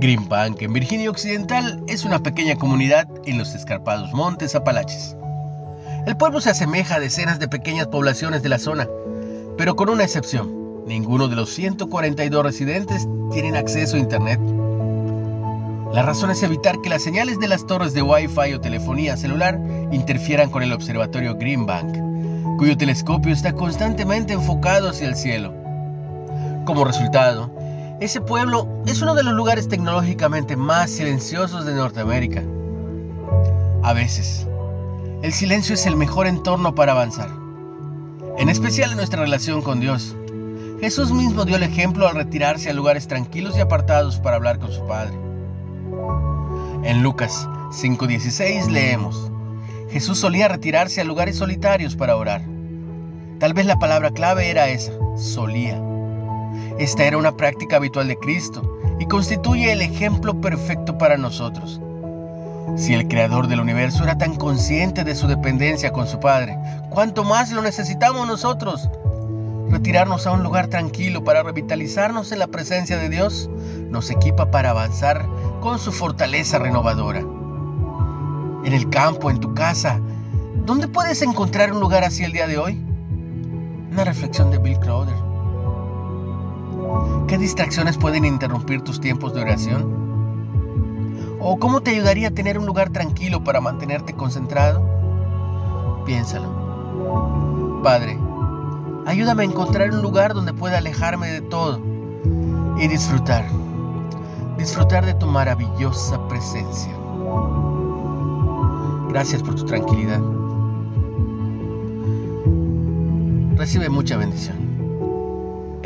Greenbank, en Virginia Occidental, es una pequeña comunidad en los escarpados montes Apalaches. El pueblo se asemeja a decenas de pequeñas poblaciones de la zona, pero con una excepción. Ninguno de los 142 residentes tienen acceso a Internet. La razón es evitar que las señales de las torres de Wi-Fi o telefonía celular interfieran con el observatorio Greenbank, cuyo telescopio está constantemente enfocado hacia el cielo. Como resultado, ese pueblo es uno de los lugares tecnológicamente más silenciosos de Norteamérica. A veces, el silencio es el mejor entorno para avanzar, en especial en nuestra relación con Dios. Jesús mismo dio el ejemplo al retirarse a lugares tranquilos y apartados para hablar con su Padre. En Lucas 5:16 leemos, Jesús solía retirarse a lugares solitarios para orar. Tal vez la palabra clave era esa, solía. Esta era una práctica habitual de Cristo y constituye el ejemplo perfecto para nosotros. Si el creador del universo era tan consciente de su dependencia con su Padre, ¿cuánto más lo necesitamos nosotros? Retirarnos a un lugar tranquilo para revitalizarnos en la presencia de Dios nos equipa para avanzar con su fortaleza renovadora. En el campo, en tu casa, ¿dónde puedes encontrar un lugar así el día de hoy? Una reflexión de Bill Crowder. ¿Qué distracciones pueden interrumpir tus tiempos de oración? ¿O cómo te ayudaría a tener un lugar tranquilo para mantenerte concentrado? Piénsalo. Padre, ayúdame a encontrar un lugar donde pueda alejarme de todo y disfrutar. Disfrutar de tu maravillosa presencia. Gracias por tu tranquilidad. Recibe mucha bendición.